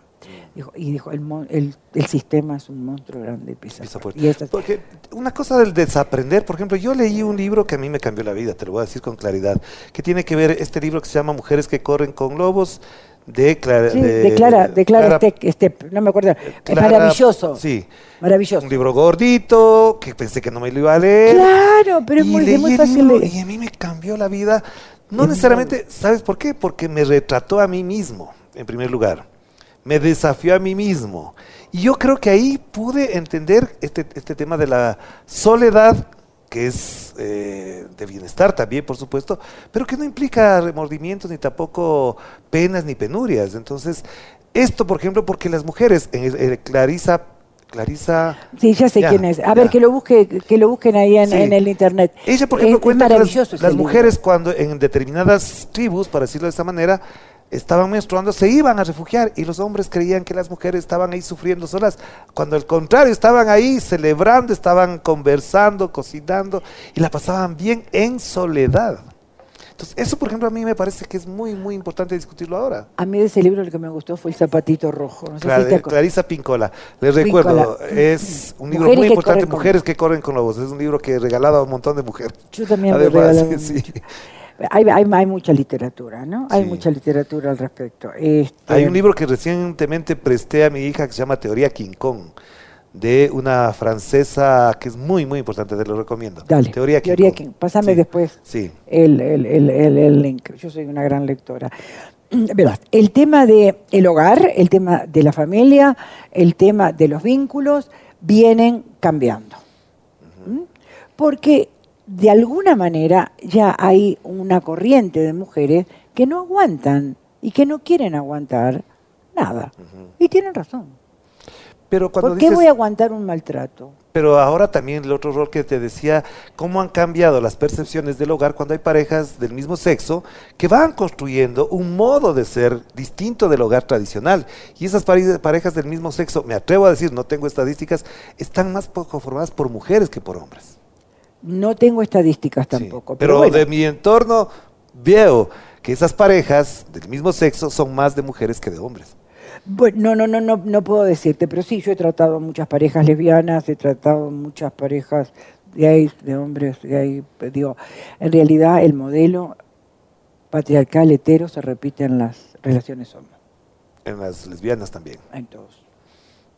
Dijo, y dijo, el, el, el sistema es un monstruo grande pisa. Y eso es- Porque una cosa del desaprender, por ejemplo, yo leí un libro que a mí me cambió la vida, te lo voy a decir con claridad, que tiene que ver este libro que se llama Mujeres que corren con lobos, de Clara. Sí, de Clara, de Clara Steck- Stepp, no me acuerdo. es Clara- maravilloso. Sí. Maravilloso. Un libro gordito, que pensé que no me lo iba a leer. Claro, pero es muy, es muy fácil libro de... Y a mí me cambió la vida. No Es necesariamente, ¿sabes por qué? Porque me retrató a mí mismo, en primer lugar. Me desafió a mí mismo. Y yo creo que ahí pude entender este, este tema de la soledad, que es eh, de bienestar también, por supuesto, pero que no implica remordimientos, ni tampoco penas, ni penurias. Entonces, esto, por ejemplo, porque las mujeres, eh, eh, Clarisa, Clarisa... Sí, ya sé Ya, quién es. A ver, que lo busque, que lo busquen ahí en, Sí. en el internet. Ella, por ejemplo, es cuenta que las, las mujeres cuando en determinadas tribus, para decirlo de esa manera, estaban menstruando, se iban a refugiar y los hombres creían que las mujeres estaban ahí sufriendo solas, cuando al contrario, estaban ahí celebrando, estaban conversando, cocinando y la pasaban bien en soledad. Entonces, eso, por ejemplo, a mí me parece que es muy, muy importante discutirlo ahora. A mí de ese libro el que me gustó fue El zapatito rojo. No sé Cla- si. Clarisa Pincola. Les recuerdo, es un libro Mujeres muy importante, con- Mujeres que corren con lobos. Es un libro que he regalado a un montón de mujeres. Yo también lo Además, regalaba sí. Hay, hay, hay mucha literatura, ¿no? Hay Sí. mucha literatura al respecto. Este, Hay un libro que recientemente presté a mi hija que se llama Teoría King Kong, de una francesa que es muy, muy importante, te lo recomiendo. Dale, Teoría King Teoría Kong. King. Pásame Sí, después Sí. el, el, el, el- link. Yo soy una gran lectora. Verás, el tema del el hogar, el tema de la familia, el tema de los vínculos vienen cambiando. ¿Mm? Porque de alguna manera ya hay una corriente de mujeres que no aguantan y que no quieren aguantar nada. Y tienen razón. Pero cuando ¿Por qué dices, voy a aguantar un maltrato? pero ahora también el otro rol que te decía, cómo han cambiado las percepciones del hogar cuando hay parejas del mismo sexo que van construyendo un modo de ser distinto del hogar tradicional. Y esas pare- parejas del mismo sexo, me atrevo a decir, no tengo estadísticas, están más conformadas por mujeres que por hombres. No tengo estadísticas Sí, tampoco. Pero, bueno. de mi entorno veo que esas parejas del mismo sexo son más de mujeres que de hombres. Bueno, no, no, no, no, puedo decirte, pero sí, yo he tratado muchas parejas lesbianas, he tratado muchas parejas gays, de hombres gay. Digo, en realidad el modelo patriarcal hetero se repite en las relaciones homo, En las lesbianas también. en todos.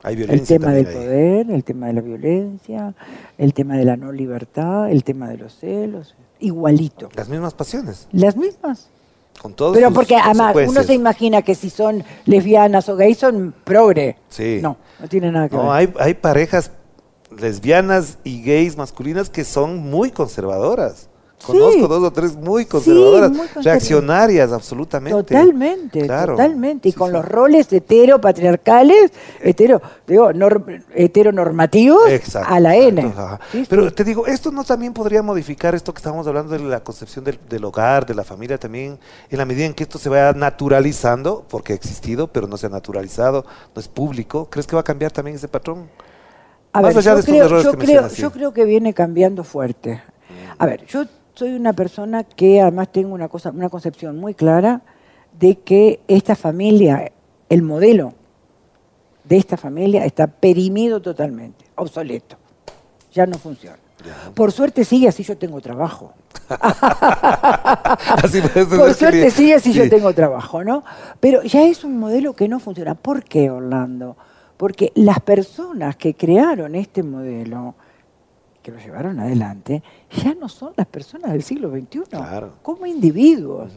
Hay El tema del poder, el tema de la violencia, el tema de la no libertad, el tema de los celos, igualito. Las mismas pasiones. Las mismas. Con todos Pero porque además uno se imagina que si son lesbianas o gays son progre. Sí. No, no tiene nada que ver. No, hay, hay parejas lesbianas y gays masculinas que son muy conservadoras. Conozco dos o tres muy conservadoras, muy conservadoras. reaccionarias absolutamente. Totalmente, Claro. totalmente. Y Sí, con los roles heteropatriarcales, hetero, digo, nor- heteronormativos Exacto, a la N. Pero te digo, esto no también podría modificar esto que estábamos hablando de la concepción del, del hogar, de la familia también, en la medida en que esto se vaya naturalizando, porque ha existido, pero no se ha naturalizado, no es público. ¿Crees que va a cambiar también ese patrón? A más ver, allá yo de estos creo, errores yo que creo, yo creo que viene cambiando fuerte. A ver, yo soy una persona que además tengo una cosa, una concepción muy clara de que esta familia, el modelo de esta familia está perimido totalmente, obsoleto. Ya no funciona. Por suerte sigue así, yo tengo trabajo. Así Por suerte sigue así, yo tengo trabajo, ¿no? Pero ya es un modelo que no funciona. ¿Por qué, Orlando? Porque las personas que crearon este modelo que lo llevaron adelante, ya no son las personas del siglo XXI, Claro. como individuos,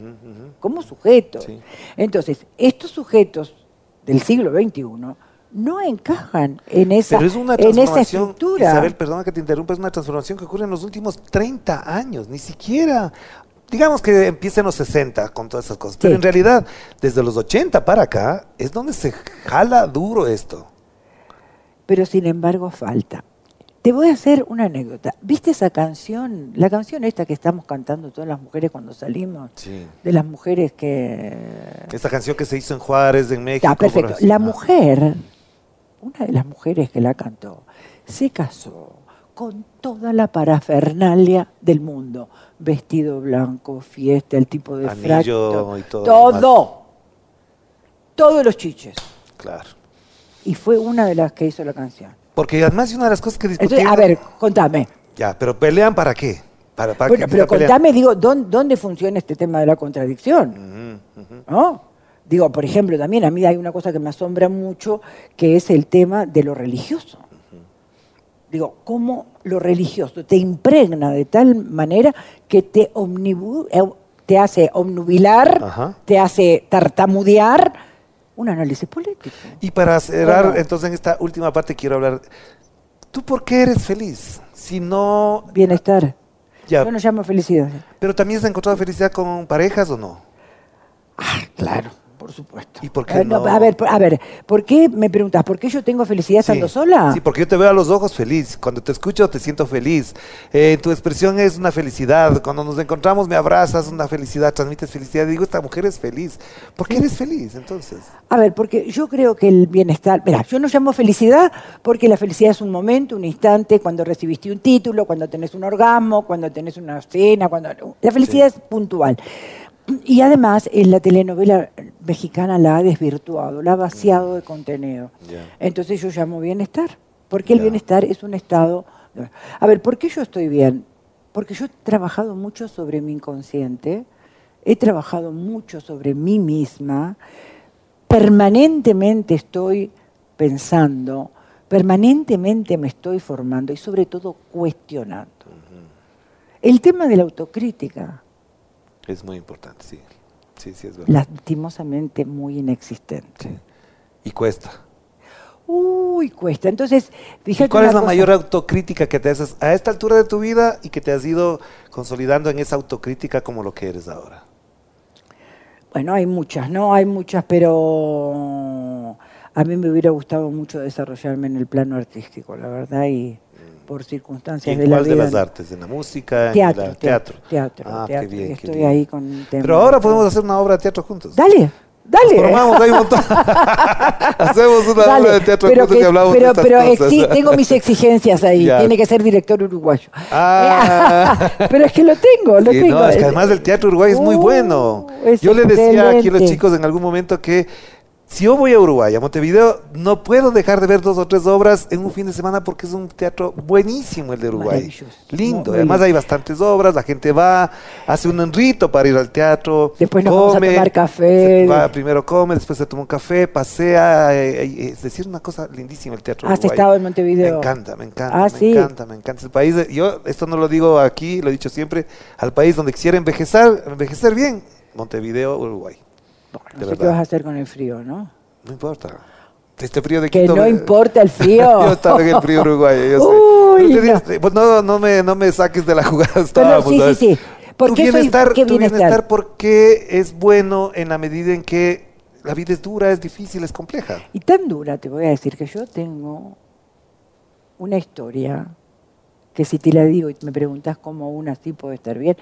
como sujetos. Sí. Entonces, estos sujetos del siglo XXI no encajan en esa, Pero es una en esa estructura. Isabel, perdona que te interrumpa, es una transformación que ocurre en los últimos 30 años, ni siquiera, digamos que empieza en los 60 con todas esas cosas, pero en realidad, desde los 80 para acá, es donde se jala duro esto. pero sin embargo falta. Te voy a hacer una anécdota. ¿Viste esa canción? La canción esta que estamos cantando todas las mujeres cuando salimos, Sí. de las mujeres que... Esta canción que se hizo en Juárez, en México. Perfecto. por La Ah. mujer, una de las mujeres que la cantó, se casó con toda la parafernalia del mundo. Vestido blanco, fiesta, el tipo de fracto, y todo Todo. Todos los chiches. Claro. Y fue una de las que hizo la canción. Porque además una de las cosas que Entonces, discutían... a ver, contame. Ya, pero pelean para qué? Para, para Bueno, pero pelean? contame, digo, ¿dónde, dónde funciona este tema de la contradicción? ¿No? Digo, por ejemplo, también a mí hay una cosa que me asombra mucho, que es el tema de lo religioso. Digo, cómo lo religioso te impregna de tal manera que te, eh, te hace omnubilar, Ajá. te hace tartamudear un análisis político. Y para cerrar, Bueno. entonces en esta última parte quiero hablar. ¿Tú por qué eres feliz? Si no. Bienestar. Ya, Yo no llamo felicidad. pero también has encontrado felicidad con parejas o no? Ah, claro, por supuesto. ¿Y por qué no, no? A ver, a ver, ¿por qué me preguntas? ¿Por qué yo tengo felicidad estando Sí. sola? Sí, porque yo te veo a los ojos feliz. Cuando te escucho te siento feliz. Eh, tu expresión es una felicidad. Cuando nos encontramos me abrazas, una felicidad, transmites felicidad. Digo, esta mujer es feliz. ¿Por qué eres feliz entonces? A ver, porque yo creo que el bienestar, mira, yo no llamo felicidad porque la felicidad es un momento, un instante, cuando recibiste un título, cuando tenés un orgasmo, cuando tenés una cena, cuando la felicidad es puntual. Y además, en la telenovela mexicana la ha desvirtuado, la ha vaciado de contenido. Entonces yo llamo bienestar, porque el bienestar es un estado... A ver, ¿por qué yo estoy bien? Porque yo he trabajado mucho sobre mi inconsciente, he trabajado mucho sobre mí misma, permanentemente estoy pensando, permanentemente me estoy formando y sobre todo cuestionando. El tema de la autocrítica, Es muy importante, sí. Sí, sí, es verdad. lastimosamente muy inexistente. Y cuesta. Uy, cuesta. Entonces, fíjate ¿Y cuál es la cosa. mayor autocrítica que te haces a esta altura de tu vida y que te has ido consolidando en esa autocrítica como lo que eres ahora? Bueno, hay muchas, ¿no? Hay muchas, pero a mí me hubiera gustado mucho desarrollarme en el plano artístico, la verdad, y por ¿Y circunstancias en de la cuál vida. de las artes? ¿En la música? ¿En Teatro, el teatro, teatro? teatro, Ah, qué teatro, bien, y qué estoy bien. ahí con un tema. Pero ahora podemos hacer una obra de teatro juntos. Dale, dale. Formamos, hay un montón. Hacemos una Dale, obra de teatro pero juntos que- y hablamos pero, de pero cosas. tengo mis exigencias ahí. Ya. Tiene que ser director uruguayo. Ah. pero es que lo tengo, lo Sí, tengo. no, es que además el teatro uruguayo es muy Uh, bueno. es Yo le decía aquí a los chicos en algún momento que si yo voy a Uruguay, a Montevideo, no puedo dejar de ver dos o tres obras en un fin de semana porque es un teatro buenísimo el de Uruguay. Lindo. Muy Además hay bastantes obras, la gente va, hace un rito para ir al teatro. Después nos vamos a tomar café. va, primero come, después se toma un café, pasea. eh, eh, es decir, una cosa lindísima el teatro ¿Has estado en Montevideo? Me encanta, me encanta, Ah, me sí. encanta, me encanta. El país, de- yo esto no lo digo aquí, lo he dicho siempre, al país donde quisiera envejecer, envejecer bien, Montevideo, Uruguay. No de sé qué vas a hacer con el frío, ¿no? No importa. Este frío de Que no me- importa el frío. yo estaba en el frío uruguayo, yo sé. Uy, Pero te no. digo, pues no, no, me, no me saques de la jugada. Estábamos, sí, sí, ¿sabes? sí. ¿Por tu qué soy- bienestar, qué tu bienestar? bienestar, ¿por qué es bueno en la medida en que la vida es dura, es difícil, es compleja? Y tan dura, te voy a decir, que yo tengo una historia que si te la digo y me preguntas cómo una así puede estar bien,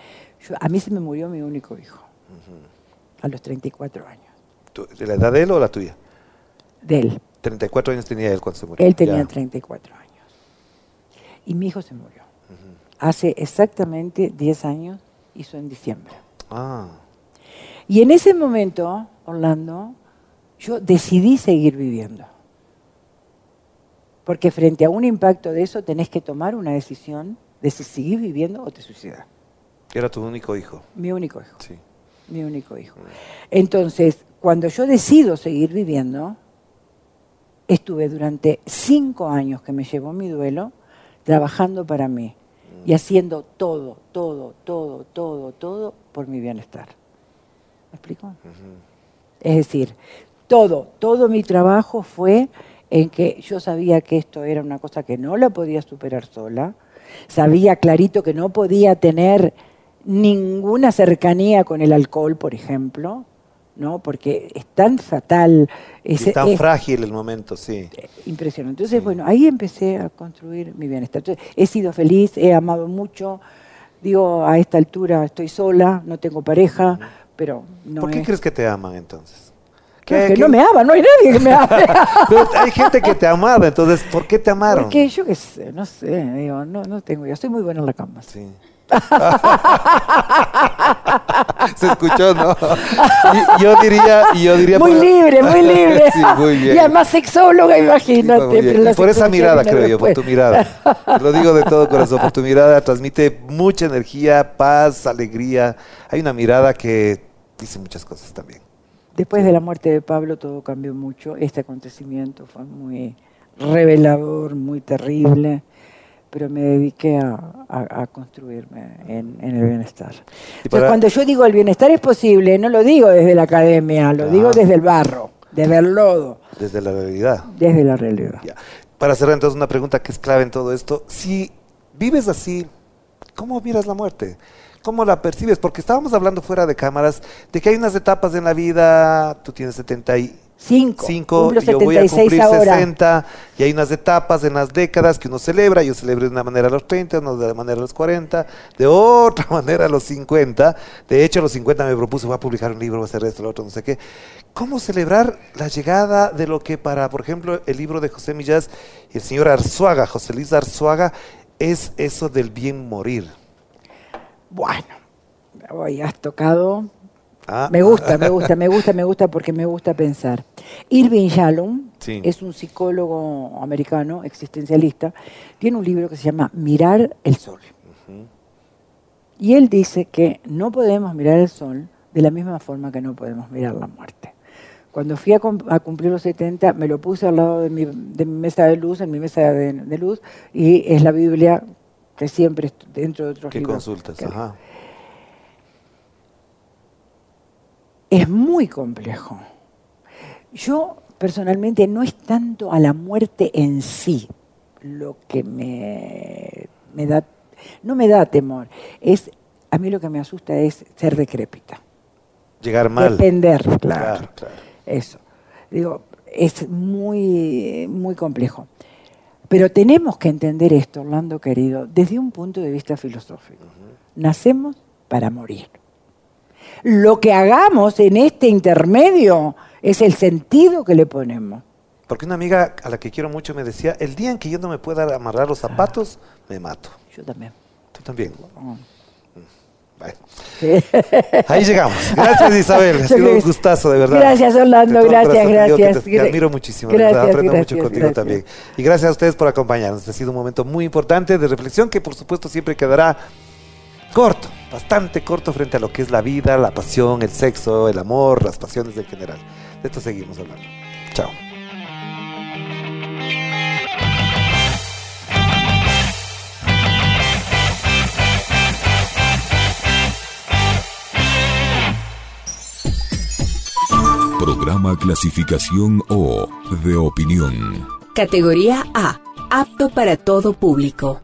yo- a mí se me murió mi único hijo, a los 34 años, ¿Tu- ¿De la edad de él o la tuya? de él. 34 años tenía él cuando se murió. Él tenía Ya. 34 años. Y mi hijo se murió. Hace exactamente 10 años, hizo en diciembre. Ah, Y en ese momento, Orlando, yo decidí seguir viviendo. Porque frente a un impacto de eso tenés que tomar una decisión de si seguís viviendo o te suicidas. era tu único hijo. Mi único hijo, Sí. Mi único hijo. Entonces, cuando yo decido seguir viviendo, estuve durante cinco años que me llevó mi duelo trabajando para mí y haciendo todo, todo, todo, todo, todo por mi bienestar. ¿Me explico? Es decir, todo, todo mi trabajo fue en que yo sabía que esto era una cosa que no la podía superar sola, sabía clarito que no podía tener ninguna cercanía con el alcohol, por ejemplo, ¿no? Porque es tan fatal. Es, tan frágil el momento, sí. Impresionante. Entonces, bueno, ahí empecé a construir mi bienestar. Entonces, he sido feliz, he amado mucho. Digo, a esta altura estoy sola, no tengo pareja, pero no ¿Por qué crees que te aman entonces? que no me ama, no hay nadie que me ame. hay gente que te amaba, entonces, ¿por qué te amaron? Porque yo qué sé, no sé, digo, no, no tengo, yo estoy muy buena en la cama. Sí. Se escuchó, ¿no? yo diría, yo diría muy libre, muy libre. sí, muy bien. Y además sexóloga, imagínate. por esa mirada, creo yo, por tu mirada. Lo digo de todo corazón, por tu mirada transmite mucha energía, paz, alegría. Hay una mirada que dice muchas cosas también. Después de la muerte de Pablo todo cambió mucho. Este acontecimiento fue muy revelador, muy terrible pero me dediqué a, construirme en, el bienestar. cuando yo digo el bienestar es posible, no lo digo desde la academia, lo digo desde el barro, desde el lodo. Desde la realidad. Desde la realidad. Para hacer entonces una pregunta que es clave en todo esto, si vives así, ¿cómo miras la muerte? ¿Cómo la percibes? Porque estábamos hablando fuera de cámaras de que hay unas etapas en la vida, tú tienes 70 y Cinco. Cinco, yo voy a cumplir 60 y hay unas etapas en las décadas que uno celebra. Yo celebro de una manera a los 30, no de una manera a los 40, de otra manera a los 50. De hecho, a los 50 me propuse, voy a publicar un libro, voy a hacer esto, lo otro, no sé qué. ¿Cómo celebrar la llegada de lo que para, por ejemplo, el libro de José Millás y el señor Arzuaga, José Luis Arzuaga, es eso del bien morir? Bueno, hoy has tocado Ah. Me gusta, me gusta, me gusta, me gusta porque me gusta pensar. Irving Yalom es un psicólogo americano, existencialista, tiene un libro que se llama Mirar el Sol. Y él dice que no podemos mirar el sol de la misma forma que no podemos mirar la muerte. Cuando fui a, cumplir los 70, me lo puse al lado de mi, mesa de luz, en mi mesa de, luz, y es la Biblia que siempre dentro de otros ¿Qué consultas? Ajá. Es muy complejo. Yo personalmente no es tanto a la muerte en sí lo que me, da, no me da temor, es a mí lo que me asusta es ser decrépita. Llegar mal. Depender, claro, Eso. Digo, es muy, muy complejo. Pero tenemos que entender esto, Orlando querido, desde un punto de vista filosófico. Nacemos para morir. Lo que hagamos en este intermedio es el sentido que le ponemos. Porque una amiga a la que quiero mucho me decía, el día en que yo no me pueda amarrar los zapatos, me mato. Yo también. ¿Tú también? Oh. Ahí llegamos. Gracias Isabel, ha sido un gustazo, de verdad. Gracias Orlando, gracias, gracias. Te, admiro muchísimo, gracias, aprendo mucho contigo también. Y gracias a ustedes por acompañarnos. Ha sido un momento muy importante de reflexión que por supuesto siempre quedará corto, bastante corto frente a lo que es la vida, la pasión, el sexo, el amor, las pasiones en general. De esto seguimos hablando. Chao. Programa clasificación O de opinión. Categoría A, apto para todo público.